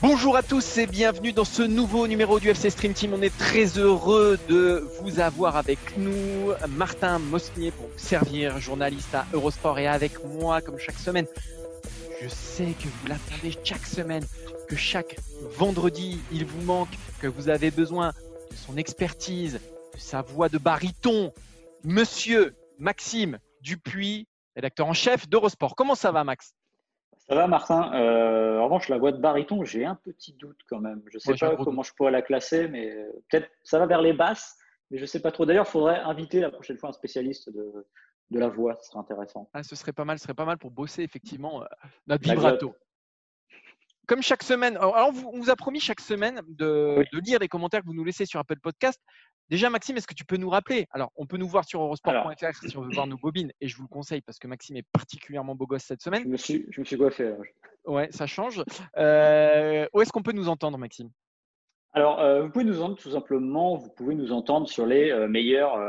Bonjour à tous et bienvenue dans ce nouveau numéro du FC Stream Team. On est très heureux de vous avoir avec nous. Martin Mosnier pour vous servir, journaliste à Eurosport et avec moi comme chaque semaine. Je sais que vous l'attendez chaque semaine, que chaque vendredi il vous manque, que vous avez besoin de son expertise, de sa voix de baryton. Monsieur Maxime Dupuis, rédacteur en chef d'Eurosport. Comment ça va Max? Ça va, Martin. Euh, en revanche, la voix de baryton, j'ai un petit doute quand même. Je ne sais pas comment je pourrais la classer, mais euh, peut-être ça va vers les basses, mais je ne sais pas trop. D'ailleurs, il faudrait inviter la prochaine fois un spécialiste de, de la voix, ce serait intéressant. Ah, ce serait pas mal, ce serait pas mal pour bosser effectivement euh, notre vibrato. Comme chaque semaine, alors on vous a promis chaque semaine de, de, lire les commentaires que vous nous laissez sur Apple Podcast. Déjà, Maxime, est-ce que tu peux nous rappeler? Alors, on peut nous voir sur eurosport.fr si on veut voir nos bobines, et je vous le conseille parce que Maxime est particulièrement beau gosse cette semaine. Je me suis, je me suis coiffé. Ouais, ça change. Euh, où est-ce qu'on peut nous entendre, Maxime? Alors, euh, vous pouvez nous entendre tout simplement, vous pouvez nous entendre sur les euh, meilleures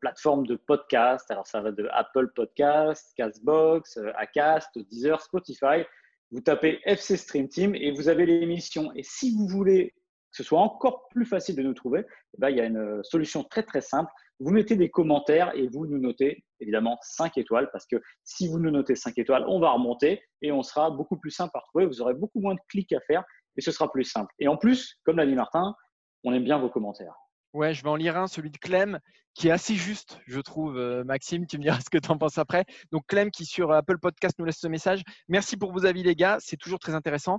plateformes de podcast. Alors, ça va de Apple Podcast, Castbox, Acast, Deezer, Spotify. Vous tapez FC Stream Team et vous avez l'émission. Et si vous voulez que ce soit encore plus facile de nous trouver, eh ben, il y a une euh, solution très très simple. Vous mettez des commentaires et vous nous notez évidemment 5 étoiles parce que si vous nous notez 5 étoiles, on va remonter et on sera beaucoup plus simple à retrouver. Vous aurez beaucoup moins de clics à faire et ce sera plus simple. Et en plus, comme l'a dit Martin, on aime bien vos commentaires. Ouais, je vais en lire un, celui de Clem, qui est assez juste, je trouve. Euh, Maxime, tu me diras ce que tu en penses après. Donc, Clem qui sur Apple Podcast nous laisse ce message. Merci pour vos avis, les gars. C'est toujours très intéressant.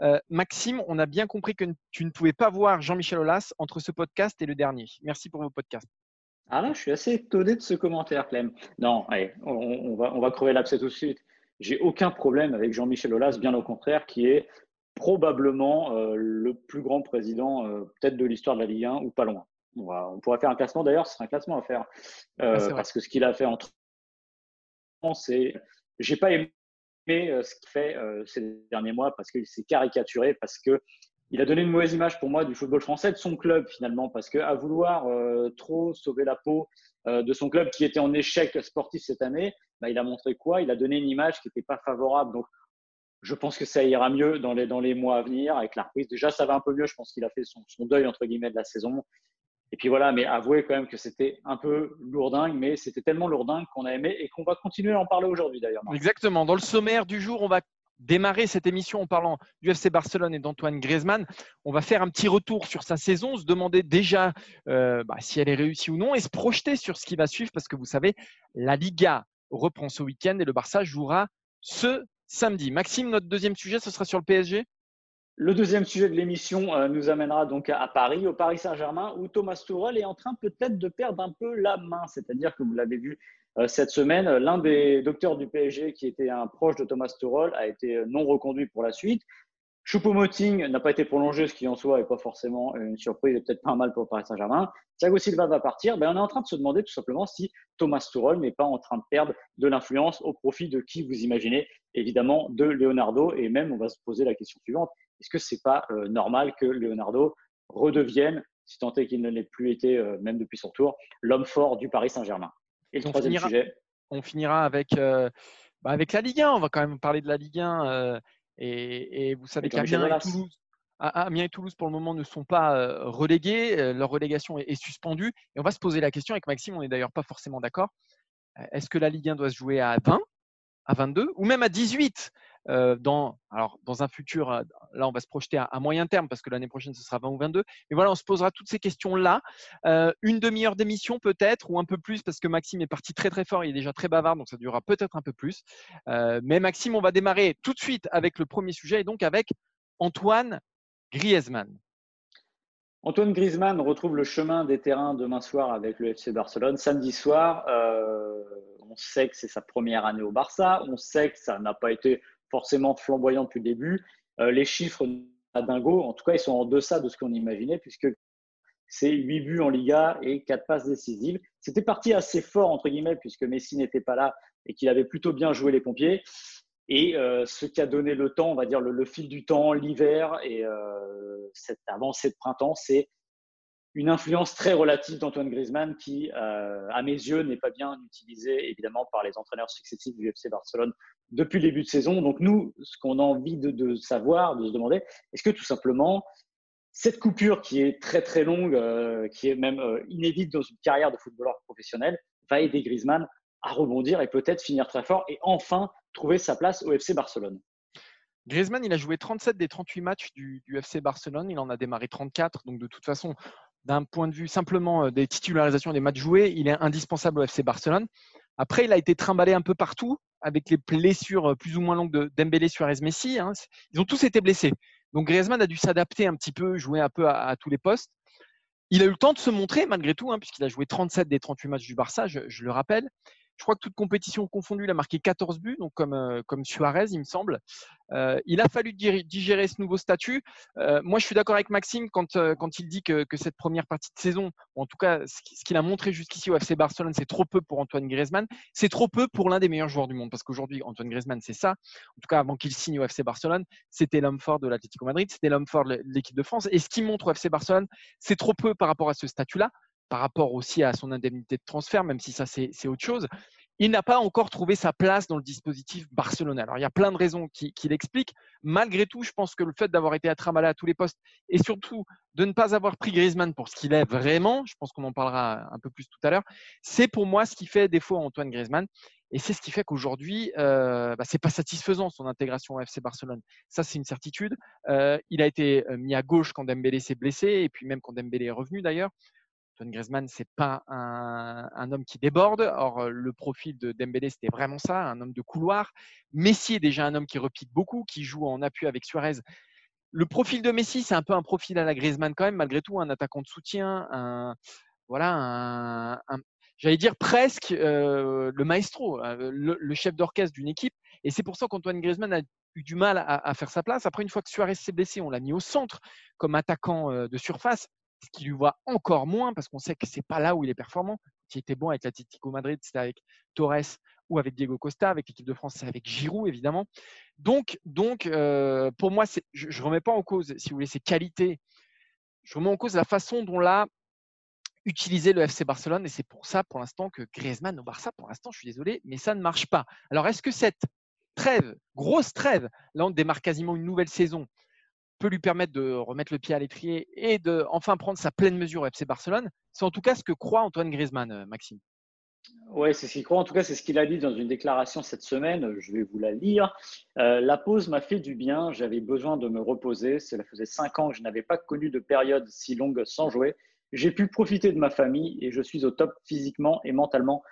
Euh, Maxime, on a bien compris que tu ne pouvais pas voir Jean-Michel Aulas entre ce podcast et le dernier. Merci pour vos podcasts. Ah là, je suis assez étonné de ce commentaire, Clem. Non, allez, on, va, crever l'abcès tout de suite. J'ai aucun problème avec Jean-Michel Aulas, bien au contraire, qui est probablement euh, le plus grand président peut-être de l'histoire de la Ligue 1 ou pas loin. On, pourrait faire un classement d'ailleurs, ce serait un classement à faire. Euh, parce que ce qu'il a fait entre c'est. J'ai pas aimé euh, ce qu'il fait euh, ces derniers mois parce qu'il s'est caricaturé, parce que il a donné une mauvaise image pour moi du football français, de son club finalement, parce qu'à vouloir trop sauver la peau de son club qui était en échec sportif cette année, bah, il a montré quoi? Il a donné une image qui n'était pas favorable. Donc, je pense que ça ira mieux dans les, dans les mois à venir avec la reprise. Déjà, ça va un peu mieux. Je pense qu'il a fait son, son, deuil entre guillemets de la saison. Et puis voilà, mais avouez quand même que c'était un peu lourdingue, mais c'était tellement lourdingue qu'on a aimé et qu'on va continuer à en parler aujourd'hui d'ailleurs. Exactement. Dans le sommaire du jour, on va démarrer cette émission en parlant du FC Barcelone et d'Antoine Griezmann. On va faire un petit retour sur sa saison, se demander déjà euh, bah, si elle est réussie ou non et se projeter sur ce qui va suivre parce que vous savez, la Liga reprend ce week-end et le Barça jouera ce samedi. Maxime, notre deuxième sujet, ce sera sur le PSG le deuxième sujet de l'émission euh, nous amènera donc à, Paris, au Paris Saint-Germain, où Thomas Tuchel est en train peut-être de perdre un peu la main. C'est-à-dire que vous l'avez vu euh, cette semaine, l'un des docteurs du PSG qui était un proche de Thomas Tuchel a été euh, non reconduit pour la suite. Choupo-Moting n'a pas été prolongé, ce qui en soi n'est pas forcément une surprise et peut-être pas mal pour Paris Saint-Germain. Thiago Silva va partir. Ben, on est en train de se demander tout simplement si Thomas Tuchel n'est pas en train de perdre de l'influence au profit de qui vous imaginez, évidemment de Leonardo. Et même, on va se poser la question suivante est-ce que c'est pas euh, normal que Leonardo redevienne, si tant est qu'il ne l'ait plus été euh, même depuis son tour, l'homme fort du Paris Saint-Germain? Et le troisième sujet On finira avec, euh, bah, avec la Ligue 1. On va quand même parler de la Ligue 1. Et, vous savez qu'Amiens et Toulouse. Amiens et Toulouse, pour le moment, ne sont pas relégués. Leur relégation est, suspendue. Et on va se poser la question avec Maxime, on n'est d'ailleurs pas forcément d'accord. Est-ce que la Ligue 1 doit se jouer à 20, à 22 ou même à 18 dans, alors, dans un futur, là, on va se projeter à, moyen terme parce que l'année prochaine, ce sera 20 ou 22. Mais voilà, on se posera toutes ces questions-là. une demi-heure d'émission peut-être ou un peu plus parce que Maxime est parti très très fort. Il est déjà très bavard, donc ça durera peut-être un peu plus. mais Maxime, on va démarrer tout de suite avec le premier sujet et donc avec Antoine Griezmann. Antoine Griezmann retrouve le chemin des terrains demain soir avec le FC Barcelone. Samedi soir, on sait que c'est sa première année au Barça. On sait que ça n'a pas été forcément flamboyant depuis le début. Euh, les chiffres à dingo, en tout cas, ils sont en deçà de ce qu'on imaginait, puisque c'est 8 buts en Liga et 4 passes décisives. C'était parti assez fort, entre guillemets, puisque Messi n'était pas là et qu'il avait plutôt bien joué les pompiers. Et euh, ce qui a donné le temps, on va dire le, fil du temps, l'hiver et euh, cette avancée de printemps, c'est une influence très relative d'Antoine Griezmann qui, euh, à mes yeux, n'est pas bien utilisée évidemment par les entraîneurs successifs du FC Barcelone depuis le début de saison. Donc nous, ce qu'on a envie de, savoir, de se demander, est-ce que tout simplement cette coupure qui est très très longue, qui est même inédite dans une carrière de footballeur professionnel, va aider Griezmann à rebondir et peut-être finir très fort et enfin trouver sa place au FC Barcelone? Griezmann, il a joué 37 des 38 matchs du, FC Barcelone. Il en a démarré 34. Donc, de toute façon, d'un point de vue simplement euh, des titularisations des matchs joués, il est indispensable au FC Barcelone. Après, il a été trimballé un peu partout avec les blessures euh, plus ou moins longues de Dembélé, Suarez, Messi. Hein. Ils ont tous été blessés. Donc, Griezmann a dû s'adapter un petit peu, jouer un peu à, tous les postes. Il a eu le temps de se montrer malgré tout, hein, puisqu'il a joué 37 des 38 matchs du Barça, je le rappelle. Je crois que toute compétition confondue, il a marqué 14 buts, donc comme, euh, comme Suarez, il me semble. Euh, il a fallu digérer ce nouveau statut. Euh, moi, je suis d'accord avec Maxime quand, quand il dit que, que, cette première partie de saison, ou en tout cas ce qu'il a montré jusqu'ici au FC Barcelone, c'est trop peu pour Antoine Griezmann. C'est trop peu pour l'un des meilleurs joueurs du monde, parce qu'aujourd'hui, Antoine Griezmann, c'est ça. En tout cas, avant qu'il signe au FC Barcelone, c'était l'homme fort de l'Atlético Madrid, c'était l'homme fort de l'équipe de France. Et ce qu'il montre au FC Barcelone, c'est trop peu par rapport à ce statut-là par rapport aussi à son indemnité de transfert, même si ça c'est autre chose. Il n'a pas encore trouvé sa place dans le dispositif barcelonais. Alors il y a plein de raisons qui, l'expliquent. Malgré tout, je pense que le fait d'avoir été attramalé à tous les postes et surtout de ne pas avoir pris Griezmann pour ce qu'il est vraiment, je pense qu'on en parlera un peu plus tout à l'heure, c'est pour moi ce qui fait défaut à Antoine Griezmann. Et c'est ce qui fait qu'aujourd'hui, euh, bah, ce n'est pas satisfaisant son intégration au FC Barcelone. Ça, c'est une certitude. Euh, il a été euh, mis à gauche quand Dembélé s'est blessé, et puis même quand Dembélé est revenu d'ailleurs. Antoine Griezmann, c'est pas un, homme qui déborde. Or, le profil de Dembélé, c'était vraiment ça, un homme de couloir. Messi est déjà un homme qui repique beaucoup, qui joue en appui avec Suarez. Le profil de Messi, c'est un peu un profil à la Griezmann quand même, malgré tout, un attaquant de soutien, un, voilà, j'allais dire presque le maestro, le, chef d'orchestre d'une équipe. Et c'est pour ça qu'Antoine Griezmann a eu du mal à, faire sa place. Après, une fois que Suarez s'est blessé, on l'a mis au centre comme attaquant de surface qui lui voit encore moins parce qu'on sait que c'est pas là où il est performant. Qui était bon avec l'Atlético Madrid, c'était avec Torres ou avec Diego Costa, avec l'équipe de France, c'est avec Giroud évidemment. Donc, donc euh, pour moi, je ne remets pas en cause, si vous voulez, ses qualités. Je remets en cause la façon dont l'a utilisé le FC Barcelone et c'est pour ça, pour l'instant, que Griezmann au Barça, pour l'instant, je suis désolé, mais ça ne marche pas. Alors, est-ce que cette trêve, grosse trêve, là on démarre quasiment une nouvelle saison, peut lui permettre de remettre le pied à l'étrier et de enfin prendre sa pleine mesure au FC Barcelone. C'est en tout cas ce que croit Antoine Griezmann, euh, Maxime. Oui, c'est ce qu'il croit. En tout cas, c'est ce qu'il a dit dans une déclaration cette semaine. Je vais vous la lire. Euh, la pause m'a fait du bien. J'avais besoin de me reposer. Cela faisait cinq ans que je n'avais pas connu de période si longue sans jouer. J'ai pu profiter de ma famille et je suis au top physiquement et mentalement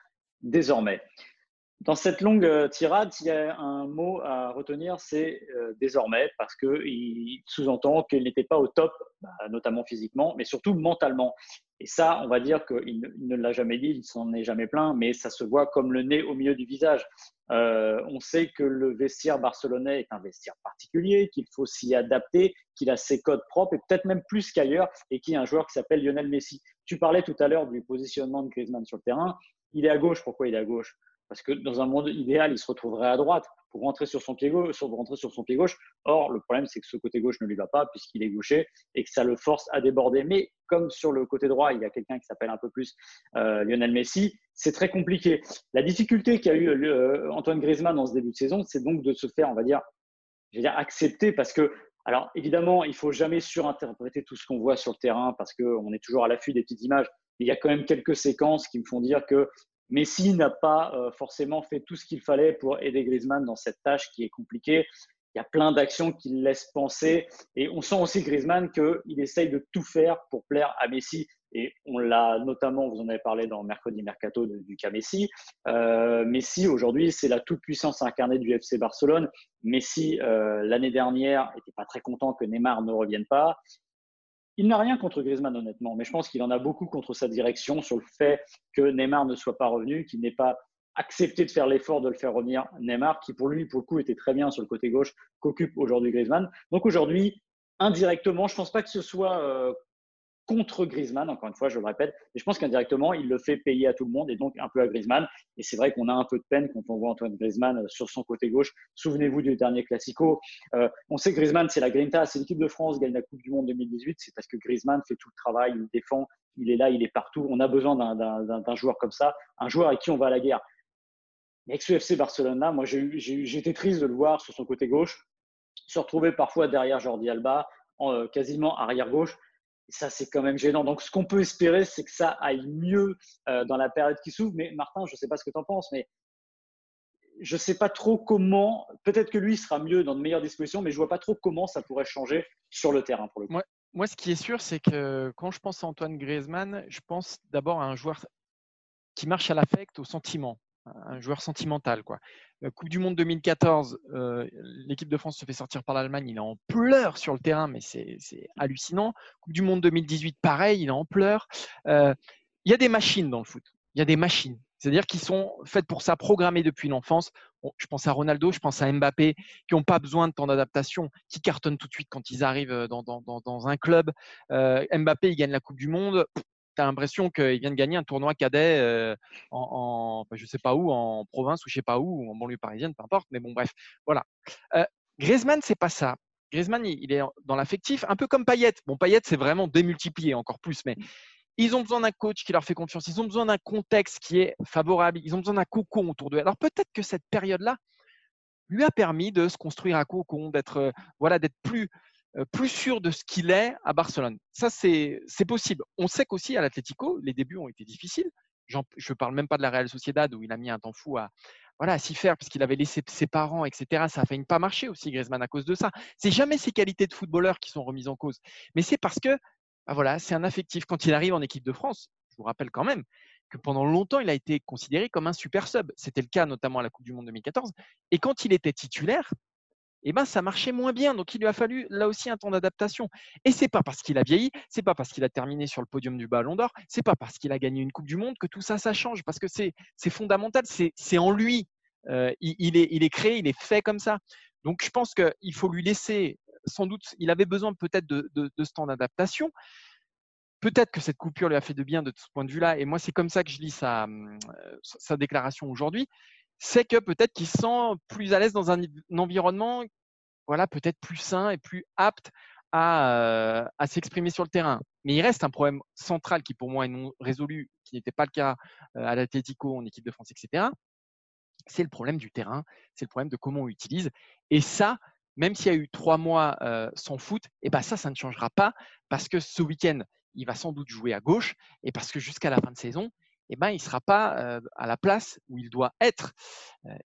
désormais. Dans cette longue euh, tirade, s'il y a un mot à retenir, c'est euh, désormais, parce qu'il sous-entend qu'il n'était pas au top, bah, notamment physiquement, mais surtout mentalement. Et ça, on va dire qu'il ne l'a jamais dit, il s'en est jamais plein, mais ça se voit comme le nez au milieu du visage. Euh, on sait que le vestiaire barcelonais est un vestiaire particulier, qu'il faut s'y adapter, qu'il a ses codes propres, et peut-être même plus qu'ailleurs, et qu'il y a un joueur qui s'appelle Lionel Messi. Tu parlais tout à l'heure du positionnement de Griezmann sur le terrain. Il est à gauche. Pourquoi il est à gauche? Parce que dans un monde idéal, il se retrouverait à droite pour rentrer sur son pied gauche. Or, le problème, c'est que ce côté gauche ne lui va pas puisqu'il est gaucher et que ça le force à déborder. Mais comme sur le côté droit, il y a quelqu'un qui s'appelle un peu plus euh, Lionel Messi, c'est très compliqué. La difficulté qu'a eu euh, Antoine Griezmann dans ce début de saison, c'est donc de se faire, on va dire, je vais dire accepter parce que alors évidemment, il faut jamais surinterpréter tout ce qu'on voit sur le terrain parce qu'on est toujours à l'affût des petites images. Il y a quand même quelques séquences qui me font dire que Messi n'a pas euh, forcément fait tout ce qu'il fallait pour aider Griezmann dans cette tâche qui est compliquée. Il y a plein d'actions qui le laissent penser. Et on sent aussi Griezmann qu'il essaye de tout faire pour plaire à Messi. Et on l'a notamment, vous en avez parlé dans Mercredi Mercato du cas Messi. Euh, Messi, aujourd'hui, c'est la toute-puissance incarnée du FC Barcelone. Messi, euh, l'année dernière, n'était pas très content que Neymar ne revienne pas il n'a rien contre Griezmann, honnêtement, mais je pense qu'il en a beaucoup contre sa direction sur le fait que Neymar ne soit pas revenu, qu'il n'ait pas accepté de faire l'effort de le faire revenir. Neymar, qui pour lui, pour le coup, était très bien sur le côté gauche, qu'occupe aujourd'hui Griezmann. Donc aujourd'hui, indirectement, je ne pense pas que ce soit euh, contre Griezmann, encore une fois, je le répète. Et je pense qu'indirectement, il le fait payer à tout le monde et donc un peu à Griezmann. Et c'est vrai qu'on a un peu de peine quand on voit Antoine Griezmann euh, sur son côté gauche. Souvenez-vous du dernier Classico. Euh, on sait que Griezmann, c'est la Grinta, c'est l'équipe de France gagne la Coupe du Monde 2018. C'est parce que Griezmann fait tout le travail, il défend, il est là, il est partout. On a besoin d'un joueur comme ça, un joueur avec qui on va à la guerre. Mais avec ce FC Barcelone-là, moi, été triste de le voir sur son côté gauche, se retrouver parfois derrière Jordi Alba, en, euh, quasiment arrière gauche ça, c'est quand même gênant. Donc, ce qu'on peut espérer, c'est que ça aille mieux euh, dans la période qui s'ouvre. Mais Martin, je ne sais pas ce que tu en penses, mais je ne sais pas trop comment. Peut-être que lui sera mieux dans de meilleures dispositions, mais je ne vois pas trop comment ça pourrait changer sur le terrain pour le coup. Moi, moi ce qui est sûr, c'est que quand je pense à Antoine Griezmann, je pense d'abord à un joueur qui marche à l'affect, au sentiment un joueur sentimental. Quoi. Euh, coupe du Monde 2014, euh, l'équipe de France se fait sortir par l'Allemagne, il est en pleurs sur le terrain, mais c'est hallucinant. Coupe du Monde 2018, pareil, il est en pleurs. Euh, il y a des machines dans le foot, il y a des machines. C'est-à-dire qui sont faites pour ça, programmées depuis l'enfance. je pense à Ronaldo, je pense à Mbappé, qui n'ont pas besoin de temps d'adaptation, qui cartonnent tout de suite quand ils arrivent dans, dans, un club. Mbappé, il gagne la Coupe du Monde tu as l'impression qu'il vient de gagner un tournoi cadet euh, en, je sais pas où, en province ou je sais pas où, ou en banlieue parisienne, peu importe. Mais bon, bref, voilà. Euh, Griezmann, c'est pas ça. Griezmann, il est dans l'affectif, un peu comme Payet. Bon, Payet, c'est vraiment démultiplié encore plus, mais ils ont besoin d'un coach qui leur fait confiance. Ils ont besoin d'un contexte qui est favorable. Ils ont besoin d'un cocon autour d'eux. Alors peut-être que cette période-là lui a permis de se construire un cocon, d'être euh, voilà, d'être plus plus sûr de ce qu'il est à Barcelone. Ça, c'est possible. On sait qu'aussi à l'Atlético, les débuts ont été difficiles. Je ne parle même pas de la Real Sociedad où il a mis un temps fou à, voilà, s'y faire puisqu'il avait laissé ses parents, etc. Ça a failli pas marcher aussi, Griezmann, à cause de ça. C'est jamais ses qualités de footballeur qui sont remises en cause, mais c'est parce que bah voilà, c'est un affectif. Quand il arrive en équipe de France, je vous rappelle quand même que pendant longtemps, il a été considéré comme un super sub. C'était le cas notamment à la Coupe du Monde 2014. Et quand il était titulaire, eh ben, ça marchait moins bien. Donc, il lui a fallu là aussi un temps d'adaptation. Et c'est pas parce qu'il a vieilli, c'est pas parce qu'il a terminé sur le podium du Ballon d'Or, c'est pas parce qu'il a gagné une Coupe du Monde que tout ça, ça change. Parce que c'est fondamental, c'est en lui. Euh, il, est, il est créé, il est fait comme ça. Donc, je pense qu'il faut lui laisser, sans doute, il avait besoin peut-être de, ce temps d'adaptation. Peut-être que cette coupure lui a fait de bien de ce point de vue-là. Et moi, c'est comme ça que je lis sa, euh, sa déclaration aujourd'hui c'est que peut-être qu'il se sent plus à l'aise dans un, environnement voilà, peut-être plus sain et plus apte à, s'exprimer sur le terrain. Mais il reste un problème central qui pour moi est non résolu, qui n'était pas le cas à l'Atletico en équipe de France, etc. C'est le problème du terrain, c'est le problème de comment on utilise. Et ça, même s'il y a eu trois mois sans foot, et eh ben ça, ça ne changera pas parce que ce week-end, il va sans doute jouer à gauche et parce que jusqu'à la fin de saison, eh ben, il ne sera pas à la place où il doit être,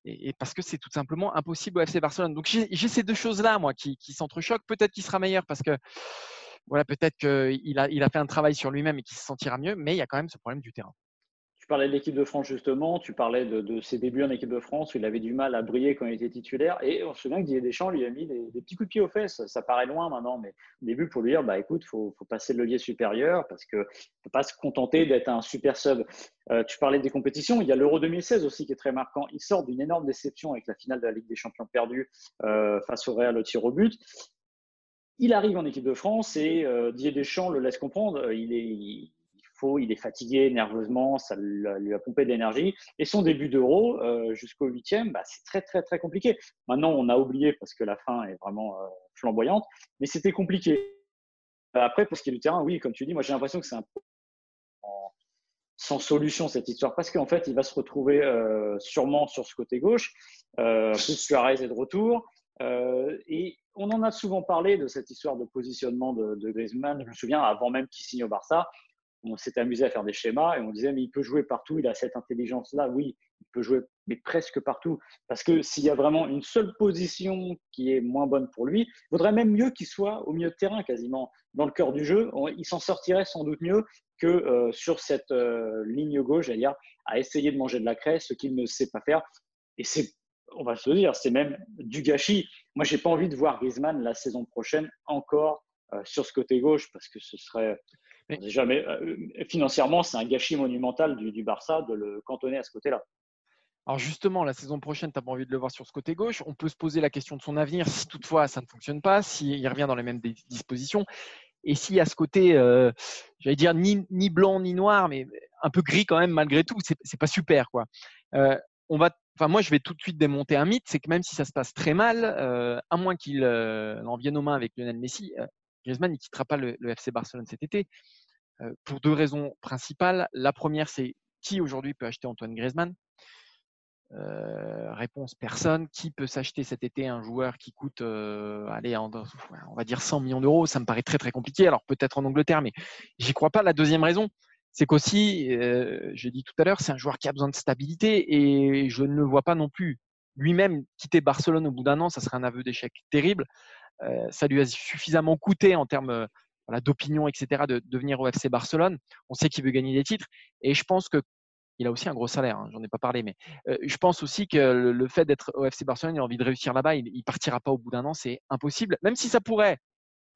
et, parce que c'est tout simplement impossible au FC Barcelone. Donc j'ai ces deux choses-là, moi, qui, s'entrechoquent. Peut-être qu'il sera meilleur parce que voilà, peut-être qu'il a, il a fait un travail sur lui-même et qu'il se sentira mieux, mais il y a quand même ce problème du terrain. Tu parlais de l'équipe de France justement, tu parlais de, ses débuts en équipe de France où il avait du mal à briller quand il était titulaire. Et on se souvient que Didier Deschamps lui a mis des, petits coups de pied aux fesses. Ça paraît loin maintenant, mais au début pour lui dire bah écoute, faut, faut passer le levier supérieur parce que ne peut pas se contenter d'être un super sub. Euh, tu parlais des compétitions, il y a l'Euro 2016 aussi qui est très marquant. Il sort d'une énorme déception avec la finale de la Ligue des Champions perdue euh, face au Real au tir au but. Il arrive en équipe de France et euh, Didier Deschamps le laisse comprendre. Il est, il est fatigué nerveusement, ça lui a pompé d'énergie. Et son début d'euro euh, jusqu'au huitième, bah, c'est très très très compliqué. Maintenant, on a oublié parce que la fin est vraiment euh, flamboyante, mais c'était compliqué. Après, pour ce qui est du terrain, oui, comme tu dis, moi j'ai l'impression que c'est un peu sans solution cette histoire parce qu'en fait, il va se retrouver euh, sûrement sur ce côté gauche. plus Suarez est de retour. et on en a souvent parlé de cette histoire de positionnement de Griezmann. Je me souviens avant même qu'il signe au Barça, on s'était amusé à faire des schémas et on disait mais il peut jouer partout, il a cette intelligence-là, oui, il peut jouer mais presque partout. Parce que s'il y a vraiment une seule position qui est moins bonne pour lui, il vaudrait même mieux qu'il soit au milieu de terrain quasiment, dans le cœur du jeu. Il s'en sortirait sans doute mieux que euh, sur cette euh, ligne gauche, à dire, à essayer de manger de la craie, ce qu'il ne sait pas faire. Et c'est, on va se dire, c'est même du gâchis. Moi, j'ai pas envie de voir Griezmann la saison prochaine encore sur ce côté gauche parce que ce serait jamais financièrement c'est un gâchis monumental du, du Barça de le cantonner à ce côté-là. Alors justement, la saison prochaine, tu n'as pas envie de le voir sur ce côté gauche. On peut se poser la question de son avenir si toutefois ça ne fonctionne pas, s'il revient dans les mêmes dispositions. Et s'il y a ce côté, euh, j'allais dire, ni, ni, blanc ni noir, mais un peu gris quand même malgré tout, c'est pas super. quoi. Euh, on va, enfin moi, je vais tout de suite démonter un mythe, c'est que même si ça se passe très mal, euh, à moins qu'il en vienne aux mains avec Lionel Messi, Griezmann ne quittera pas le, FC Barcelone cet été. pour deux raisons principales. La première, c'est qui aujourd'hui peut acheter Antoine Griezmann? Réponse personne. Qui peut s'acheter cet été un joueur qui coûte, on va dire 100 millions d'euros? Ça me paraît très très compliqué. Alors peut-être en Angleterre, mais j'y crois pas. La deuxième raison, c'est qu'aussi, euh, j'ai dit tout à l'heure, c'est un joueur qui a besoin de stabilité et je ne le vois pas non plus lui-même quitter Barcelone au bout d'un an. Ça serait un aveu d'échec terrible. Ça lui a suffisamment coûté en termes d'opinion, etc., de, de venir au FC Barcelone. On sait qu'il veut gagner des titres. Et je pense que il a aussi un gros salaire, hein, j'en ai pas parlé, mais je pense aussi que le, fait d'être au FC Barcelone, il a envie de réussir là-bas, il, ne partira pas au bout d'un an, c'est impossible. Même si ça pourrait,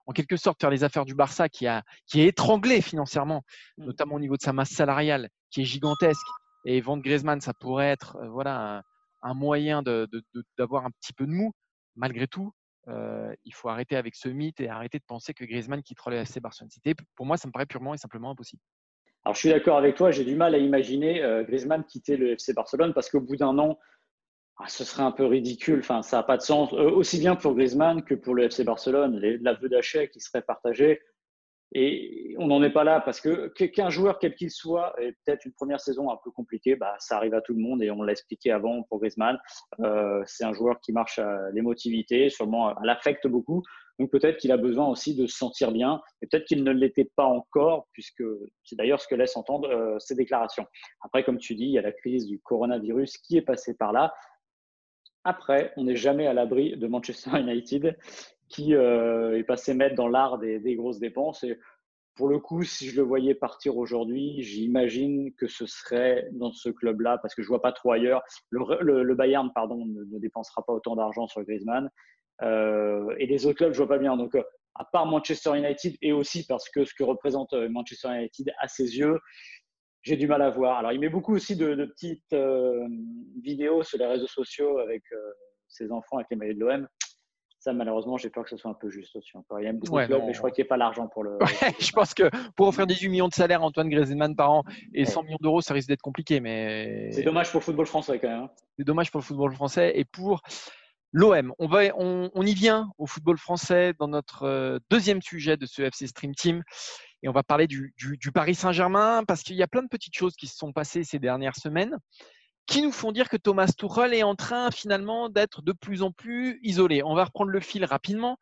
en quelque sorte, faire les affaires du Barça, qui, a, qui est étranglé financièrement, mmh. notamment au niveau de sa masse salariale, qui est gigantesque, et vendre Griezmann, ça pourrait être voilà un, moyen d'avoir un petit peu de mou. Malgré tout, il faut arrêter avec ce mythe et arrêter de penser que Griezmann quittera le FC Barcelone. Pour moi, ça me paraît purement et simplement impossible. Alors, je suis d'accord avec toi, j'ai du mal à imaginer euh, Griezmann quitter le FC Barcelone parce qu'au bout d'un an, ah, ce serait un peu ridicule. Enfin, ça n'a pas de sens, euh, aussi bien pour Griezmann que pour le FC Barcelone. L'aveu d'achat qui serait partagé. Et on n'en est pas là parce que qu'un joueur, quel qu'il soit, et peut-être une première saison un peu compliquée, bah, ça arrive à tout le monde et on l'a expliqué avant pour Griezmann. Euh, c'est un joueur qui marche à l'émotivité, sûrement à l'affect beaucoup. Donc peut-être qu'il a besoin aussi de se sentir bien, et peut-être qu'il ne l'était pas encore, puisque c'est d'ailleurs ce que laissent entendre euh, ces déclarations. Après, comme tu dis, il y a la crise du coronavirus qui est passée par là. Après, on n'est jamais à l'abri de Manchester United, qui euh, est passé mettre dans l'art des, grosses dépenses. Et pour le coup, si je le voyais partir aujourd'hui, j'imagine que ce serait dans ce club-là, parce que je vois pas trop ailleurs. Le, Bayern, pardon, ne, ne, dépensera pas autant d'argent sur Griezmann. Euh, et les autres clubs, je vois pas bien. Donc, euh, à part Manchester United et aussi parce que ce que représente Manchester United à ses yeux, j'ai du mal à voir. Alors, il met beaucoup aussi de, petites vidéos sur les réseaux sociaux avec ses enfants avec les maillots de l'OM. Ça, malheureusement, j'ai peur que ce soit un peu juste aussi. Il aime beaucoup de clubs, mais je crois qu'il n'y a pas l'argent pour le. je pense que pour offrir 18 millions de salaire à Antoine Griezmann par an et 100 millions d'euros, ça risque d'être compliqué. Mais... C'est dommage pour le football français quand même. Hein. C'est dommage pour le football français et pour L'OM, on, va, on, y vient au football français dans notre euh, deuxième sujet de ce FC Stream Team. Et on va parler du, Paris Saint-Germain parce qu'il y a plein de petites choses qui se sont passées ces dernières semaines qui nous font dire que Thomas Tuchel est en train finalement d'être de plus en plus isolé. On va reprendre le fil rapidement.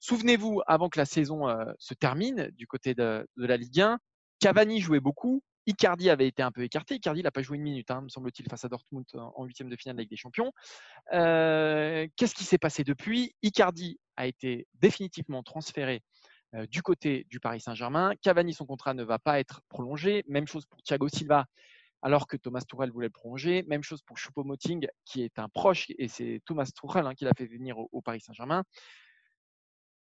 Souvenez-vous, avant que la saison euh, se termine du côté de, la Ligue 1, Cavani jouait beaucoup, Icardi avait été un peu écarté. Icardi n'a pas joué une minute, hein, me semble-t-il, face à Dortmund en huitième de finale de Ligue des Champions. Euh, qu'est-ce qui s'est passé depuis? Icardi a été définitivement transféré euh, du côté du Paris Saint-Germain. Cavani, son contrat ne va pas être prolongé. Même chose pour Thiago Silva, alors que Thomas Tuchel voulait le prolonger. Même chose pour Choupo-Moting, qui est un proche, et c'est Thomas Tuchel hein, qui l'a fait venir au Paris Saint-Germain.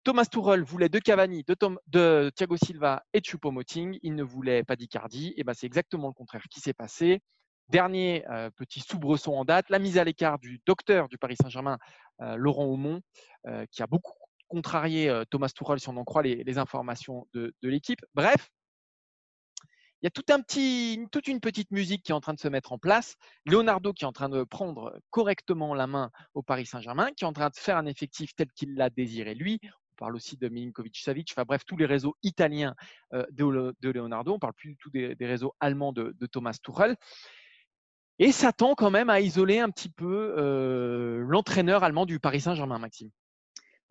Thomas Tuchel voulait de Cavani, de, Thiago Silva et de Choupo-Moting. Il ne voulait pas d'Icardi. Et ben, c'est exactement le contraire qui s'est passé. Dernier euh, petit soubresaut en date, la mise à l'écart du docteur du Paris Saint-Germain, euh, Laurent Aumont, euh, qui a beaucoup contrarié Thomas Tuchel, si on en croit les, informations de, l'équipe. Bref, il y a toute une petite musique qui est en train de se mettre en place. Leonardo qui est en train de prendre correctement la main au Paris Saint-Germain, qui est en train de faire un effectif tel qu'il l'a désiré lui. On parle aussi de Milinkovic-Savic, enfin bref, tous les réseaux italiens euh, de, Leonardo. On parle plus du tout des, réseaux allemands de, Thomas Tuchel. Et ça tend quand même à isoler un petit peu euh, l'entraîneur allemand du Paris Saint-Germain, Maxime.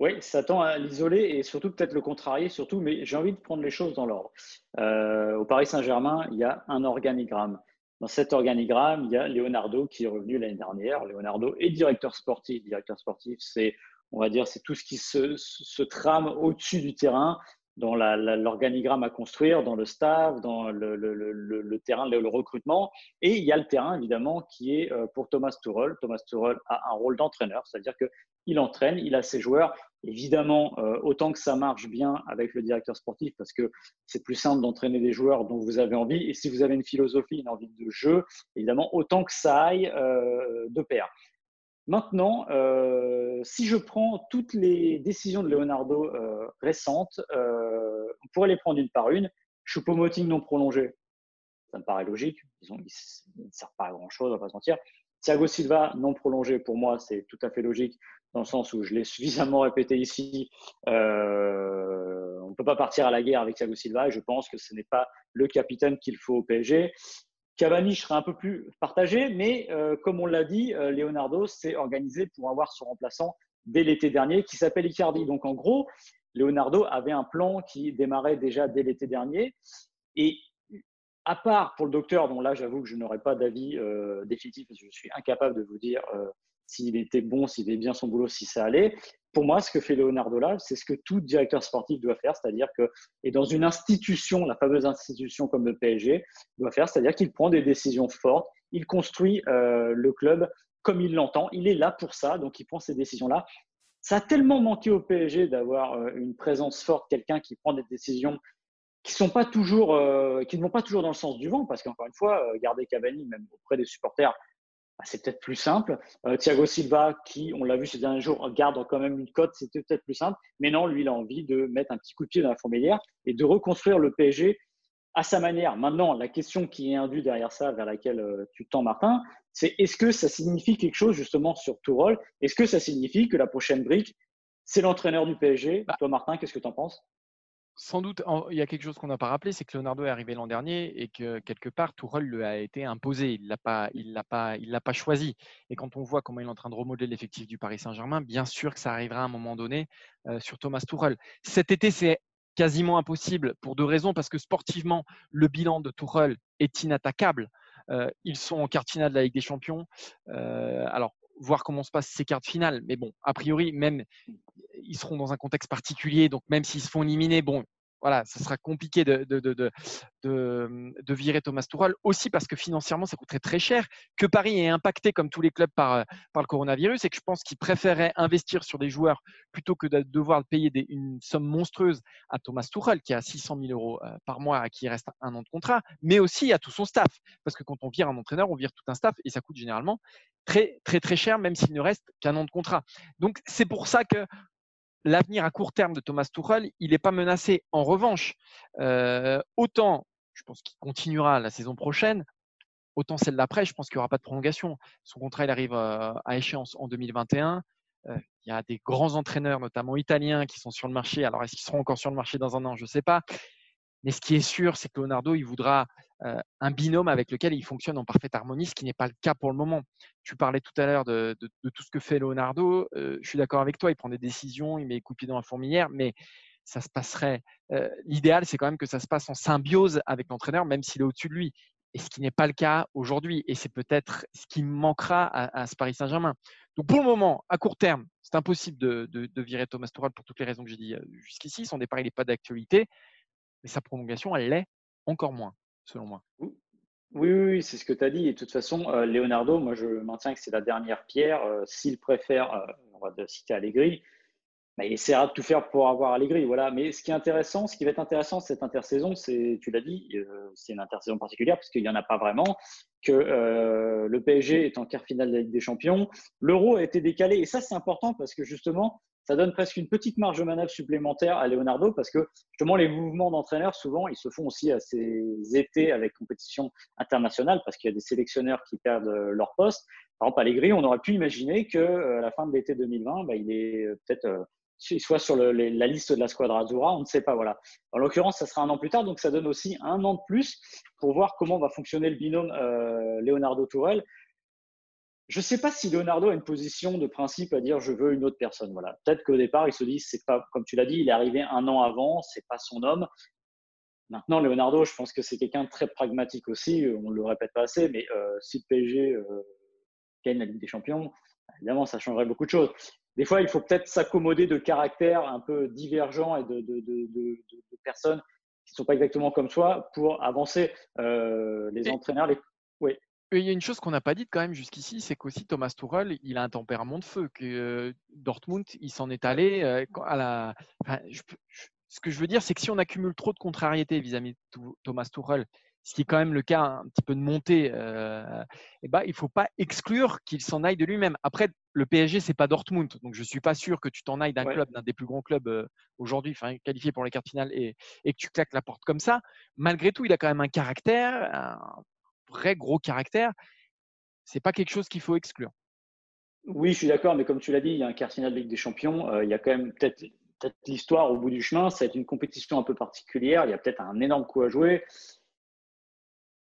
Oui, ça tend à l'isoler et surtout peut-être le contrarier, surtout, mais j'ai envie de prendre les choses dans l'ordre. Euh, au Paris Saint-Germain, il y a un organigramme. Dans cet organigramme, il y a Leonardo qui est revenu l'année dernière. Leonardo est directeur sportif. Directeur sportif, c'est on va dire, c'est tout ce qui se, trame au-dessus du terrain. Dans l'organigramme à construire, dans le staff, dans le, terrain, le, recrutement. Et il y a le terrain, évidemment, qui est euh, pour Thomas Tuchel. Thomas Tuchel a un rôle d'entraîneur, c'est-à-dire qu'il entraîne, il a ses joueurs. Évidemment, euh, autant que ça marche bien avec le directeur sportif, parce que c'est plus simple d'entraîner des joueurs dont vous avez envie. Et si vous avez une philosophie, une envie de jeu, évidemment, autant que ça aille euh, de pair. Maintenant, euh, si je prends toutes les décisions de Leonardo euh, récentes, euh, on pourrait les prendre une par une. Choupo-Moting non prolongé, ça me paraît logique. Ils, ne servent pas à grand-chose, on va pas se mentir. Thiago Silva non prolongé, pour moi, c'est tout à fait logique dans le sens où je l'ai suffisamment répété ici. on ne peut pas partir à la guerre avec Thiago Silva et je pense que ce n'est pas le capitaine qu'il faut au PSG. Cavani serait un peu plus partagé, mais euh, comme on l'a dit, euh, Leonardo s'est organisé pour avoir son remplaçant dès l'été dernier, qui s'appelle Icardi. Donc en gros, Leonardo avait un plan qui démarrait déjà dès l'été dernier. Et à part pour le docteur, dont là j'avoue que je n'aurais pas d'avis euh, définitif, parce que je suis incapable de vous dire s'il était bon, s'il faisait bien son boulot, si ça allait. Pour moi, ce que fait Leonardo là, c'est ce que tout directeur sportif doit faire, c'est-à-dire que, et dans une institution, la fameuse institution comme le PSG, doit faire, c'est-à-dire qu'il prend des décisions fortes, il construit euh, le club comme il l'entend, il est là pour ça, donc il prend ces décisions-là. Ça a tellement manqué au PSG d'avoir euh, une présence forte, quelqu'un qui prend des décisions qui sont pas toujours, euh, qui ne vont pas toujours dans le sens du vent, parce qu'encore une fois, garder Cavani, même auprès des supporters, c'est peut-être plus simple. Euh, Thiago Silva, qui, on l'a vu ces derniers jours, garde quand même une cote, c'était peut-être plus simple. Mais non, lui, il a envie de mettre un petit coup de pied dans la fourmilière et de reconstruire le PSG à sa manière. Maintenant, la question qui est indue derrière ça, vers laquelle euh, tu tends, Martin, c'est est-ce que ça signifie quelque chose justement sur tout rôle Est-ce que ça signifie que la prochaine brique, c'est l'entraîneur du PSG bah Toi, Martin, qu'est-ce que tu en penses? Sans doute, il y a quelque chose qu'on n'a pas rappelé, c'est que Leonardo est arrivé l'an dernier et que quelque part, Tourelle lui a été imposé. Il ne l'a pas, choisi. Et quand on voit comment il est en train de remodeler l'effectif du Paris Saint-Germain, bien sûr que ça arrivera à un moment donné euh, sur Thomas Tourelle. Cet été, c'est quasiment impossible pour deux raisons, parce que sportivement, le bilan de Tourelle est inattaquable. Euh, ils sont en quart finale de la Ligue des Champions. Euh, alors, voir comment se passent ces cartes finales. Mais bon, a priori, même ils seront dans un contexte particulier, donc même s'ils se font éliminer, bon, voilà, ce sera compliqué de, de, de, de, virer Thomas Tuchel, aussi parce que financièrement, ça coûterait très cher, que Paris est impacté comme tous les clubs par, par le coronavirus, et que je pense qu'il préférait investir sur des joueurs plutôt que de devoir payer une somme monstrueuse à Thomas Tuchel, qui a 600 000 euros euh, par mois, à qui reste un an de contrat, mais aussi à tout son staff, parce que quand on vire un entraîneur, on vire tout un staff, et ça coûte généralement très très très cher, même s'il ne reste qu'un an de contrat. Donc c'est pour ça que l'avenir à court terme de Thomas Tuchel, il n'est pas menacé. En revanche, euh, autant, je pense qu'il continuera la saison prochaine, autant celle d'après, je pense qu'il n'y aura pas de prolongation. Son contrat, il arrive euh, à échéance en 2021. Euh, il y a des grands entraîneurs, notamment italiens, qui sont sur le marché. Alors, est-ce qu'ils seront encore sur le marché dans un an? Je ne sais pas. Mais ce qui est sûr, c'est que Leonardo, il voudra un binôme avec lequel il fonctionne en parfaite harmonie, ce qui n'est pas le cas pour le moment. Tu parlais tout à l'heure de, tout ce que fait Leonardo. Je suis d'accord avec toi, il prend des décisions, il met les coups dans la fourmilière, mais ça se passerait. L'idéal, c'est quand même que ça se passe en symbiose avec l'entraîneur, même s'il est au-dessus de lui. Et ce qui n'est pas le cas aujourd'hui. Et c'est peut-être ce qui manquera à, ce Paris Saint-Germain. Donc pour le moment, à court terme, c'est impossible de, virer Thomas Tuchel pour toutes les raisons que j'ai dit jusqu'ici. Son départ, il n'est pas d'actualité mais sa prolongation, elle l'est encore moins, selon moi. Oui, oui, c'est ce que tu as dit. Et de toute façon, euh, Leonardo, moi, je maintiens que c'est la dernière pierre. Euh, s'il préfère, euh, on va citer Allegri, il essaiera de tout faire pour avoir Allegri. Voilà. Mais ce qui est intéressant, ce qui va être intéressant cette intersaison, c'est, tu l'as dit, c'est une intersaison particulière parce qu'il n'y en a pas vraiment, que le PSG est en quart finale de la Ligue des Champions. L'euro a été décalé. Et ça, c'est important parce que justement, ça donne presque une petite marge de manœuvre supplémentaire à Leonardo parce que justement les mouvements d'entraîneurs souvent ils se font aussi à ces étés avec compétition internationale parce qu'il y a des sélectionneurs qui perdent euh, leur poste. Par exemple, Allegri, on aurait pu imaginer que euh, à la fin de l'été 2020, bah, il est euh, peut-être soit sur la liste de la Squadra Azzurra, on ne sait pas. Voilà. En l'occurrence, ça sera un an plus tard, donc ça donne aussi un an de plus pour voir comment va fonctionner le binôme Leonardo Tourelle. Je ne sais pas si Leonardo a une position de principe à dire je veux une autre personne. Voilà. Peut-être qu'au départ, il se dit, c'est pas, comme tu l'as dit, il est arrivé un an avant, c'est pas son homme. Maintenant, Leonardo, je pense que c'est quelqu'un de très pragmatique aussi. On ne le répète pas assez, mais euh, si le PSG euh, gagne la Ligue des Champions, évidemment, ça changerait beaucoup de choses. des fois, il faut peut-être s'accommoder de caractères un peu divergents et de, de, personnes qui ne sont pas exactement comme soi pour avancer. Euh, les entraîneurs, les... Il y a une chose qu'on n'a pas dite quand même jusqu'ici, c'est qu'aussi Thomas Tuchel, il a un tempérament de feu. Que euh, Dortmund, il s'en est allé euh, à la. ce que je veux dire, c'est que si on accumule trop de contrariétés vis-à-vis de Thomas Tuchel ce qui est quand même le cas un petit peu de montée, euh, eh ben, il ne faut pas exclure qu'il s'en aille de lui-même. Après, le PSG, c'est pas Dortmund, donc je ne suis pas sûr que tu t'en ailles d'un club, d'un des plus grands clubs euh, aujourd'hui, qualifié pour les cartes finales, et, que tu claques la porte comme ça. Malgré tout, il a quand même un caractère, un gros caractère. C'est pas quelque chose qu'il faut exclure. Oui, je suis d'accord, mais comme tu l'as dit, il y a un quart finale de Ligue des Champions. Euh, il y a quand même peut-être l'histoire au bout du chemin. C'est une compétition un peu particulière. Il y a peut-être un énorme coup à jouer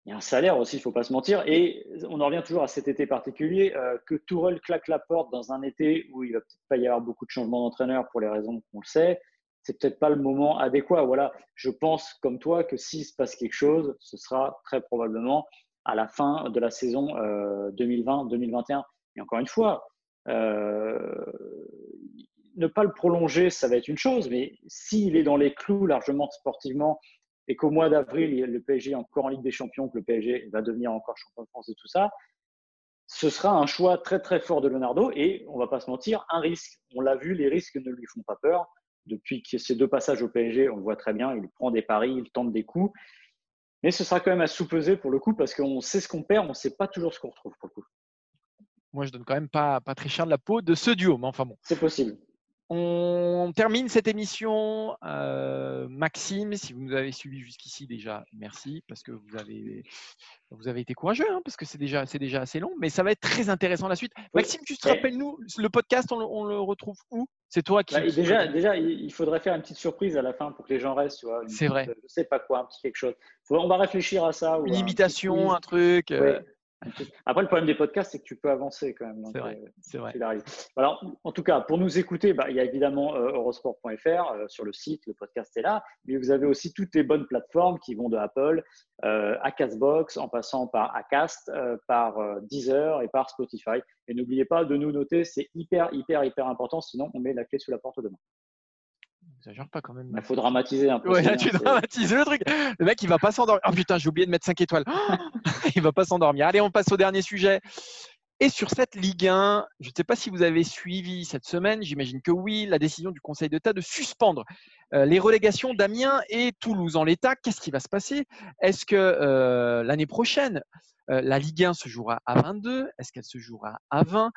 il y a un salaire aussi, il ne faut pas se mentir. Et on en revient toujours à cet été particulier, euh, que Tourelle claque la porte dans un été où il va peut-être pas y avoir beaucoup de changements d'entraîneur pour les raisons qu'on le sait. C'est peut-être pas le moment adéquat. Voilà, je pense comme toi que s'il se passe quelque chose, ce sera très probablement à la fin de la saison 2020-2021. Euh, Et encore une fois, euh, ne pas le prolonger, ça va être une chose, mais s'il est dans les clous largement sportivement et qu'au mois d'avril, le PSG est encore en Ligue des Champions, que le PSG va devenir encore champion de France et tout ça, ce sera un choix très très fort de Leonardo et on va pas se mentir, un risque. On l'a vu, les risques ne lui font pas peur. Depuis ces deux passages au PSG, on le voit très bien, il prend des paris, il tente des coups. Mais ce sera quand même à sous-peser pour le coup parce qu'on sait ce qu'on perd, on ne sait pas toujours ce qu'on retrouve pour le coup. Moi, je donne quand même pas, pas très cher de la peau de ce duo, mais enfin bon. C'est possible. On termine cette émission. Euh, Maxime, si vous nous avez suivi jusqu'ici déjà, merci parce que vous avez, vous avez été courageux, hein, parce que c'est déjà, c'est déjà assez long, mais ça va être très intéressant la suite. Maxime, tu te rappelles nous le podcast, on, le retrouve où? C'est toi qui. Bah, déjà, déjà, il faudrait faire une petite surprise à la fin pour que les gens restent. C'est vrai. Je sais pas quoi, un petit quelque chose. on va réfléchir à ça. Une imitation, un, truc. Euh, après, le problème des podcasts, c'est que tu peux avancer quand même. C'est vrai. Euh, vrai. Alors, en tout cas, pour nous écouter, bah, il y a évidemment euh, eurosport.fr euh, sur le site, le podcast est là, mais vous avez aussi toutes les bonnes plateformes qui vont de Apple à Castbox, en passant par Acast, par Deezer et par Spotify. Et n'oubliez pas de nous noter, c'est hyper, hyper, hyper important, sinon on met la clé sous la porte demain exagère pas quand même. Il faut dramatiser un peu. Ouais, là, tu dramatises le truc. Le mec, il va pas s'endormir. Oh putain, j'ai oublié de mettre 5 étoiles. il va pas s'endormir. Allez, on passe au dernier sujet. Et sur cette Ligue 1, je ne sais pas si vous avez suivi cette semaine, j'imagine que oui, la décision du Conseil d'État de suspendre euh, les relégations d'Amiens et Toulouse. En l'état, qu'est-ce qui va se passer? Est-ce que euh, l'année prochaine, euh, la Ligue 1 se jouera à 22 Est-ce qu'elle se jouera à 20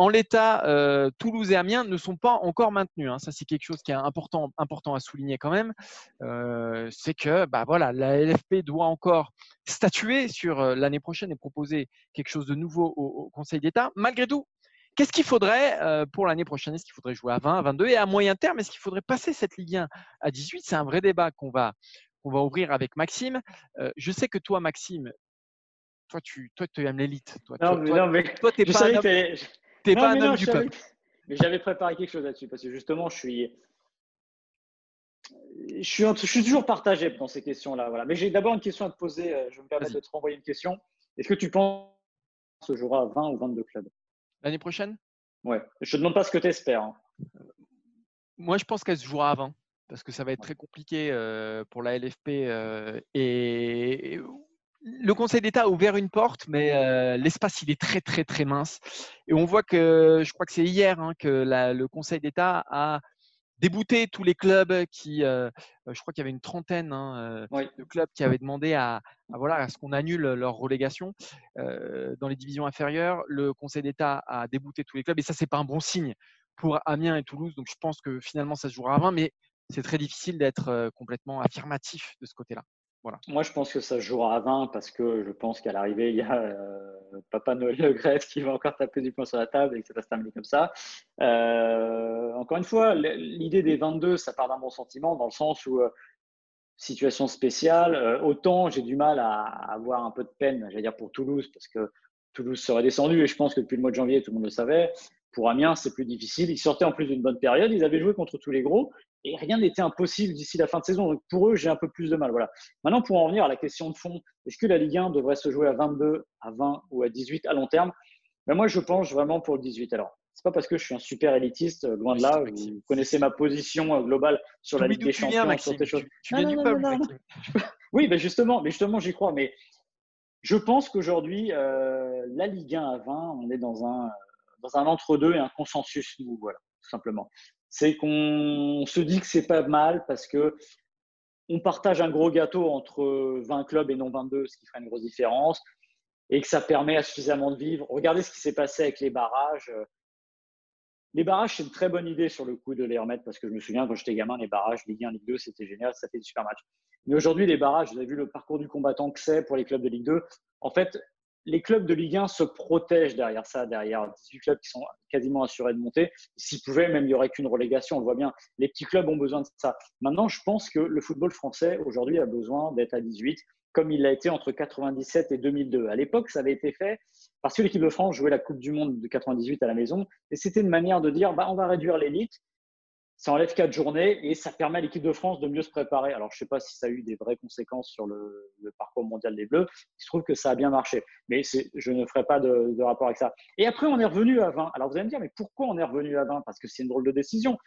en l'état, euh, Toulouse et Amiens ne sont pas encore maintenus. Hein. Ça, c'est quelque chose qui est important, important à souligner quand même. Euh, c'est que bah, voilà, la LFP doit encore statuer sur euh, l'année prochaine et proposer quelque chose de nouveau au, Conseil d'État. Malgré tout, qu'est-ce qu'il faudrait pour l'année prochaine? Est-ce qu'il faudrait jouer à 20, à 22 Et à moyen terme, est-ce qu'il faudrait passer cette Ligue 1 à 18 C'est un vrai débat qu'on va, qu'on va ouvrir avec Maxime. je sais que toi, Maxime, toi, tu, toi, tu aimes l'élite. Toi, non, mais, non, mais toi, t'es pas T'es pas un homme du peuple. Mais j'avais préparé quelque chose là-dessus parce que justement, je suis, je suis, je suis toujours partagé dans ces questions-là. Voilà. Mais j'ai d'abord une question à te poser. Euh, je me permets de te renvoyer une question. Est-ce que tu penses que ce jouera à 20 ou 22 clubs? L'année prochaine? Ouais. Je te demande pas ce que tu espères. Hein. Moi, je pense qu'elle se jouera à 20 parce que ça va être très compliqué euh, pour la LFP euh, et le Conseil d'État a ouvert une porte, mais euh, l'espace il est très très très mince. Et on voit que, je crois que c'est hier hein, que le Conseil d'État a débouté tous les clubs qui, euh, je crois qu'il y avait une trentaine hein, euh, de clubs qui avaient demandé à, voilà à ce qu'on annule leur relégation dans les divisions inférieures. Le Conseil d'État a débouté tous les clubs et ça c'est pas un bon signe pour Amiens et Toulouse. Donc je pense que finalement ça se jouera à 20, mais c'est très difficile d'être complètement affirmatif de ce côté-là. Moi, je pense que ça se jouera à 20 parce que je pense qu'à l'arrivée, il y a euh, Papa Noël Le Gret qui va encore taper du poing sur la table et que ça va se terminer comme ça. Euh, encore une fois, l'idée des 22, ça part d'un bon sentiment dans le sens où, euh, situation spéciale, autant j'ai du mal à, avoir un peu de peine, j'allais dire pour Toulouse, parce que Toulouse serait descendu et je pense que depuis le mois de janvier, tout le monde le savait. Pour Amiens, c'est plus difficile. Ils sortaient en plus d'une bonne période. Ils avaient joué contre tous les gros et rien n'était impossible d'ici la fin de saison. Donc pour eux, j'ai un peu plus de mal. Voilà. Maintenant, pour en venir à la question de fond, est-ce que la Ligue 1 devrait se jouer à 22, à 20 ou à 18 à long terme? Ben Moi, je penche vraiment pour le 18. Alors, C'est pas parce que je suis un super élitiste, euh, loin de là. Vous connaissez ma position euh, globale sur la Ligue des Champions, sur tes choses. Tu, viens du peuple, Oui, ben justement, mais justement, j'y crois. Mais je pense qu'aujourd'hui, la Ligue 1 à 20, on est dans un, dans un entre-deux et un consensus, nous, voilà, tout simplement. C'est qu'on se dit que c'est pas mal parce que on partage un gros gâteau entre 20 clubs et non 22, ce qui ferait une grosse différence, et que ça permet à suffisamment de vivre. Regardez ce qui s'est passé avec les barrages. Les barrages, c'est une très bonne idée sur le coup de les remettre, parce que je me souviens quand j'étais gamin, les barrages, Ligue 1, Ligue 2, c'était génial, ça fait des super matchs. Mais aujourd'hui, les barrages, vous avez vu le parcours du combattant que c'est pour les clubs de Ligue 2. En fait, les clubs de Ligue 1 se protègent derrière ça, derrière 18 clubs qui sont quasiment assurés de monter. S'ils pouvaient, même il n'y aurait qu'une relégation, on le voit bien. Les petits clubs ont besoin de ça. Maintenant, je pense que le football français, aujourd'hui, a besoin d'être à 18, comme il l'a été entre 97 et 2002. À l'époque, ça avait été fait parce que l'équipe de France jouait la Coupe du Monde de 98 à la maison. Et c'était une manière de dire, bah, on va réduire l'élite ça enlève quatre journées et ça permet à l'équipe de France de mieux se préparer. Alors, je ne sais pas si ça a eu des vraies conséquences sur le, parcours mondial des Bleus. Il se trouve que ça a bien marché. Mais je ne ferai pas de, rapport avec ça. Et après, on est revenu à 20. Alors, vous allez me dire, mais pourquoi on est revenu à 20 Parce que c'est une drôle de décision.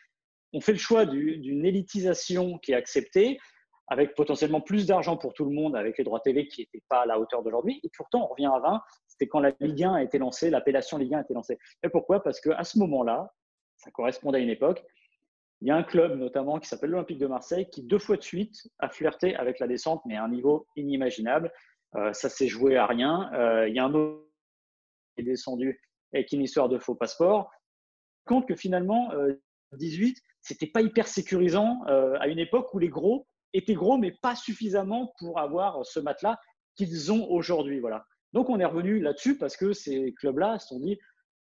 On fait le choix d'une élitisation qui est acceptée, avec potentiellement plus d'argent pour tout le monde, avec les droits TV qui n'étaient pas à la hauteur d'aujourd'hui. Et pourtant, on revient à 20. C'était quand la Ligue 1 a été lancée, l'appellation Ligue 1 a été lancée. Et pourquoi? Parce qu'à ce moment-là, ça correspondait à une époque, il y a un club notamment qui s'appelle l'Olympique de Marseille qui deux fois de suite a flirté avec la descente, mais à un niveau inimaginable. Euh, ça s'est joué à rien. Euh, il y a un autre qui est descendu avec une histoire de faux passeport. Compte que finalement, 18, euh, c'était pas hyper sécurisant à une époque où les gros étaient gros, mais pas suffisamment pour avoir ce matelas qu'ils ont aujourd'hui. Voilà. Donc on est revenu là-dessus parce que ces clubs-là se sont dit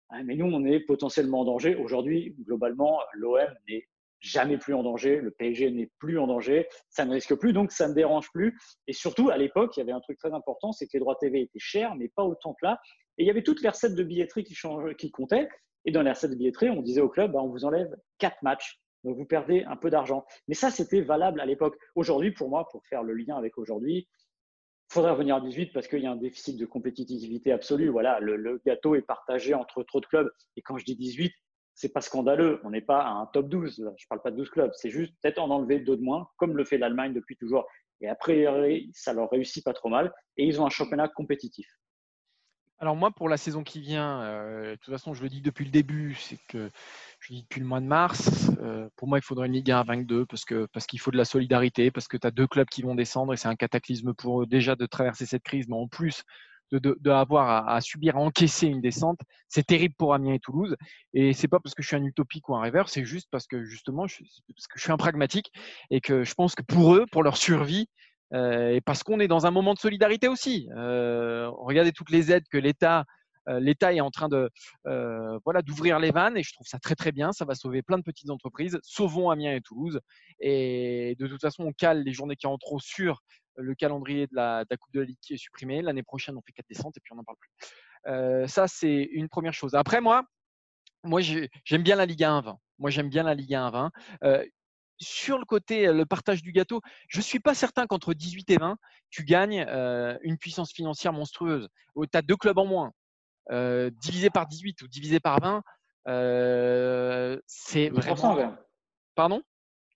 ah, mais nous, on est potentiellement en danger. Aujourd'hui, globalement, l'OM n'est jamais plus en danger, le PSG n'est plus en danger, ça ne risque plus, donc ça ne dérange plus. Et surtout, à l'époque, il y avait un truc très important, c'est que les droits TV étaient chers, mais pas autant que là. Et il y avait toutes les recettes de billetterie qui, qui comptaient. Et dans les recettes de billetterie, on disait au club, bah, on vous enlève quatre matchs, donc vous perdez un peu d'argent. Mais ça, c'était valable à l'époque. Aujourd'hui, pour moi, pour faire le lien avec aujourd'hui, il faudrait revenir à 18 parce qu'il y a un déficit de compétitivité absolue. Voilà, le, gâteau est partagé entre trop de clubs. Et quand je dis 18, c'est pas scandaleux. On n'est pas à un top 12. Je ne parle pas de 12 clubs. C'est juste peut-être en enlever deux de moins, comme le fait l'Allemagne depuis toujours. Et après, ça leur réussit pas trop mal. Et ils ont un championnat compétitif. Alors moi, pour la saison qui vient, euh, de toute façon, je le dis depuis le début, c'est que je dis depuis le mois de mars, euh, pour moi, il faudrait une Ligue 1 à 22 parce parce qu'il faut de la solidarité, parce que tu as deux clubs qui vont descendre et c'est un cataclysme pour eux déjà de traverser cette crise, mais en plus de, avoir à, subir, à encaisser une descente, c'est terrible pour Amiens et Toulouse. Et c'est pas parce que je suis un utopique ou un rêveur, c'est juste parce que justement, je, parce que je suis un pragmatique et que je pense que pour eux, pour leur survie, euh, et parce qu'on est dans un moment de solidarité aussi. Euh, regardez toutes les aides que l'État l'État est en train de voilà d'ouvrir les vannes et je trouve ça très très bien. Ça va sauver plein de petites entreprises. Sauvons Amiens et Toulouse. Et de toute façon, on cale les journées qui en trop sur le calendrier de la, Coupe de la Ligue qui est supprimé. L'année prochaine, on fait quatre descentes et puis on n'en parle plus. Euh, ça, c'est une première chose. Après, moi, moi j'aime bien la Ligue 1 20. Moi, j'aime bien la Ligue 1 20. Euh, sur le côté, le partage du gâteau, je ne suis pas certain qu'entre 18 et 20, tu gagnes euh, une puissance financière monstrueuse. Tu as deux clubs en moins. Divisé par 18 ou divisé par 20, c'est vraiment. Pardon?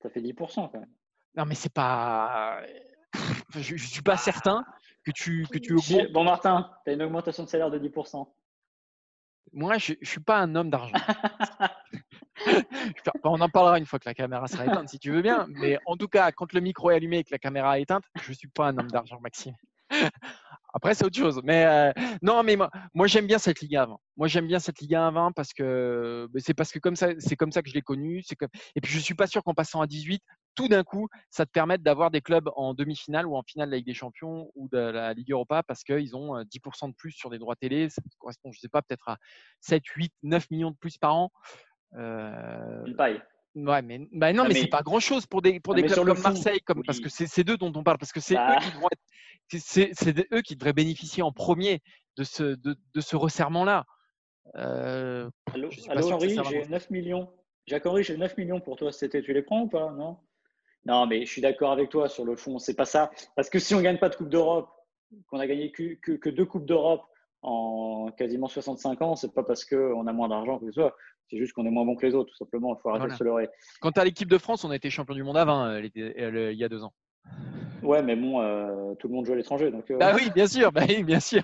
Ça fait 10% quand même. Non, mais c'est pas je ne suis pas certain que tu, que tu augmentes. Bon, Martin, tu as une augmentation de salaire de 10%. Moi, je ne suis pas un homme d'argent. On en parlera une fois que la caméra sera éteinte, si tu veux bien. Mais en tout cas, quand le micro est allumé et que la caméra est éteinte, je ne suis pas un homme d'argent, Maxime. Après, c'est autre chose. Mais euh, non, mais moi, moi j'aime bien cette Ligue 1 Moi, j'aime bien cette Ligue 1 20 parce que c'est parce que comme ça, c'est comme ça que je l'ai connu. C'est Et puis, je suis pas sûr qu'en passant à 18, tout d'un coup, ça te permette d'avoir des clubs en demi-finale ou en finale de la Ligue des Champions ou de la Ligue Europa parce qu'ils ont 10% euh, de plus sur des droits télé. Ça correspond, je sais pas, peut-être à 7, 8, 9 millions de plus par an. Euh... Une paille. Ouais, mais bah non, ah, mais, c'est pas grand chose pour des, pour des clubs comme Marseille, comme, parce que c'est d'eux dont on parle, parce que c'est eux, bah. qui eux qui devraient bénéficier en premier de ce, de, de ce resserrement-là. Euh, Allô, Henri, j'ai 9 millions. Jacques Henri, j'ai 9 millions pour toi cet été. Tu les prends ou pas? Non? Non, mais je suis d'accord avec toi sur le fond. C'est pas ça. Parce que si on gagne pas de Coupe d'Europe, qu'on a gagné que, que, que deux Coupes d'Europe en quasiment 65 ans, c'est pas parce qu'on a moins d'argent que ce soit. C'est juste qu'on est moins bon que les autres, tout simplement. Il faut arrêter de se leurrer. Quant à l'équipe de France, on a été champion du monde à 20 il y a deux ans. Ouais, mais bon, euh, tout le monde joue à l'étranger. Donc, euh, bah oui, bien sûr, bah oui, bien sûr.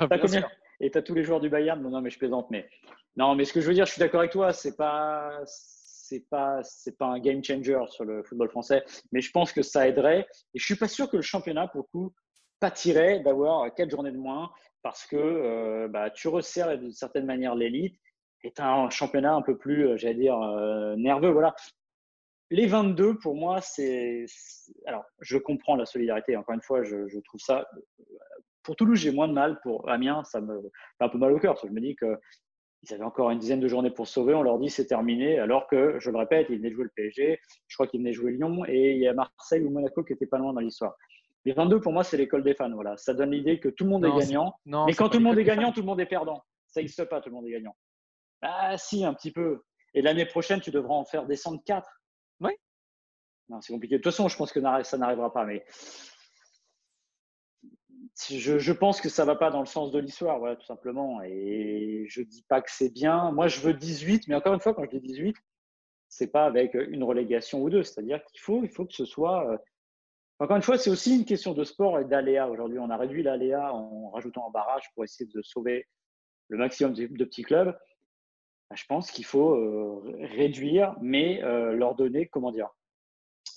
Et tu as tous les joueurs du Bayern? Non, non, mais je plaisante. Mais non, mais ce que je veux dire, je suis d'accord avec toi. C'est pas, c'est pas, c'est pas un game changer sur le football français, mais je pense que ça aiderait. Et je suis pas sûr que le championnat, pour le coup, pâtirait d'avoir quatre journées de moins parce que euh, bah, tu resserres d'une certaine manière l'élite et tu as un championnat un peu plus, j'allais dire, nerveux. Voilà. Les 22, pour moi, c'est. Alors, je comprends la solidarité. Encore une fois, je, trouve ça. Pour Toulouse, j'ai moins de mal. Pour Amiens, ça me fait un peu mal au cœur. Parce que je me dis qu'ils avaient encore une dizaine de journées pour sauver. On leur dit c'est terminé. Alors que, je le répète, ils venaient jouer le PSG. Je crois qu'ils venaient jouer Lyon. Et il y a Marseille ou Monaco qui n'étaient pas loin dans l'histoire. Les 22, pour moi, c'est l'école des fans. Voilà. Ça donne l'idée que tout le monde est gagnant. mais quand tout le monde est gagnant, tout le monde est perdant. Ça n'existe pas, tout le monde est gagnant. Ah, si, un petit peu. Et l'année prochaine, tu devras en faire descendre 4. Oui. Non, c'est compliqué. De toute façon, je pense que ça n'arrivera pas. Mais je, pense que ça ne va pas dans le sens de l'histoire, voilà, tout simplement. Et je ne dis pas que c'est bien. Moi, je veux 18, mais encore une fois, quand je dis 18, c'est pas avec une relégation ou deux. C'est-à-dire qu'il faut, il faut que ce soit. Encore une fois, c'est aussi une question de sport et d'aléa. Aujourd'hui, on a réduit l'aléa en rajoutant un barrage pour essayer de sauver le maximum de petits clubs. Bah, je pense qu'il faut euh, réduire, mais euh, leur donner, comment dire,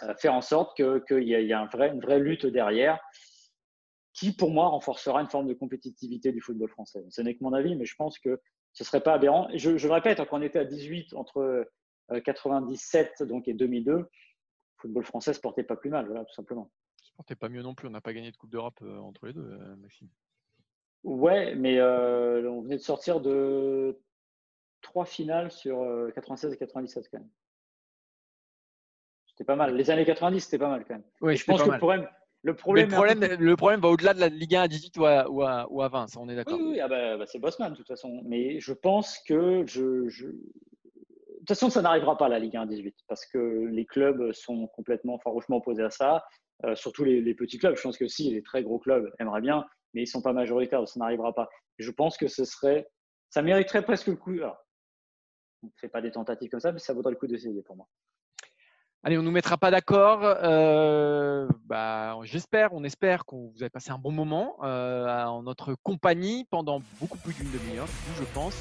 euh, faire en sorte qu'il y, ait une vraie lutte derrière qui, pour moi, renforcera une forme de compétitivité du football français. Ce n'est que mon avis, mais je pense que ce ne serait pas aberrant. Je, je le répète, quand on était à 18 entre 97 donc, et 2002, le football français ne se portait pas plus mal, voilà, tout simplement. Il ne se portait pas mieux non plus. On n'a pas gagné de Coupe d'Europe entre les deux, Maxime. Ouais, mais on venait de sortir de trois finales sur 96 euh, et 97 quand même. C'était pas mal. Les années 90, c'était pas mal quand même. Oui, je pense que le problème, le problème, le problème, va au-delà de la Ligue 1 à 18 ou à, ou à, 20, ça on est d'accord. Oui, ah bah, bah, c'est Bosman de toute façon. Mais je pense que je, je... De toute façon, ça n'arrivera pas la Ligue 1 à 18 parce que les clubs sont complètement farouchement opposés à ça. Euh, surtout les, les, petits clubs. Je pense que si les très gros clubs aimeraient bien, mais ils ne sont pas majoritaires, ça n'arrivera pas. je pense que ce serait, ça mériterait presque le coup. On ne fait pas des tentatives comme ça, mais ça vaudrait le coup d'essayer pour moi. Allez, on ne nous mettra pas d'accord. Euh, bah, j'espère, on espère que vous avez passé un bon moment euh, en notre compagnie pendant beaucoup plus d'une demi-heure, je pense.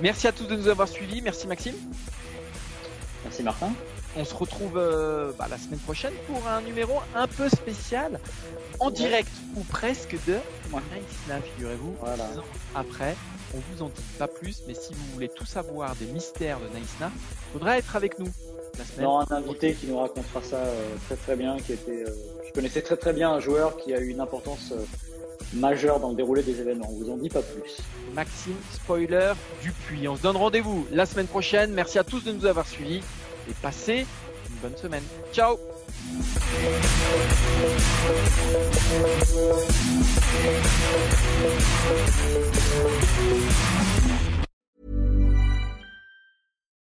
Merci à tous de nous avoir suivis. Merci Maxime. Merci Martin. On se retrouve euh, bah, la semaine prochaine pour un numéro un peu spécial, en direct ou presque de Nice figurez-vous. Voilà. Après, on vous en dit pas plus, mais si vous voulez tout savoir des mystères de Naïsna, il faudra être avec nous. La semaine non, un invité qui nous racontera ça euh, très très bien, qui était, euh, je connaissais très très bien un joueur qui a eu une importance majeure dans le déroulé des événements. On vous en dit pas plus. Maxime Spoiler Dupuis. On se donne rendez-vous la semaine prochaine. Merci à tous de nous avoir suivis et passez une bonne semaine. Ciao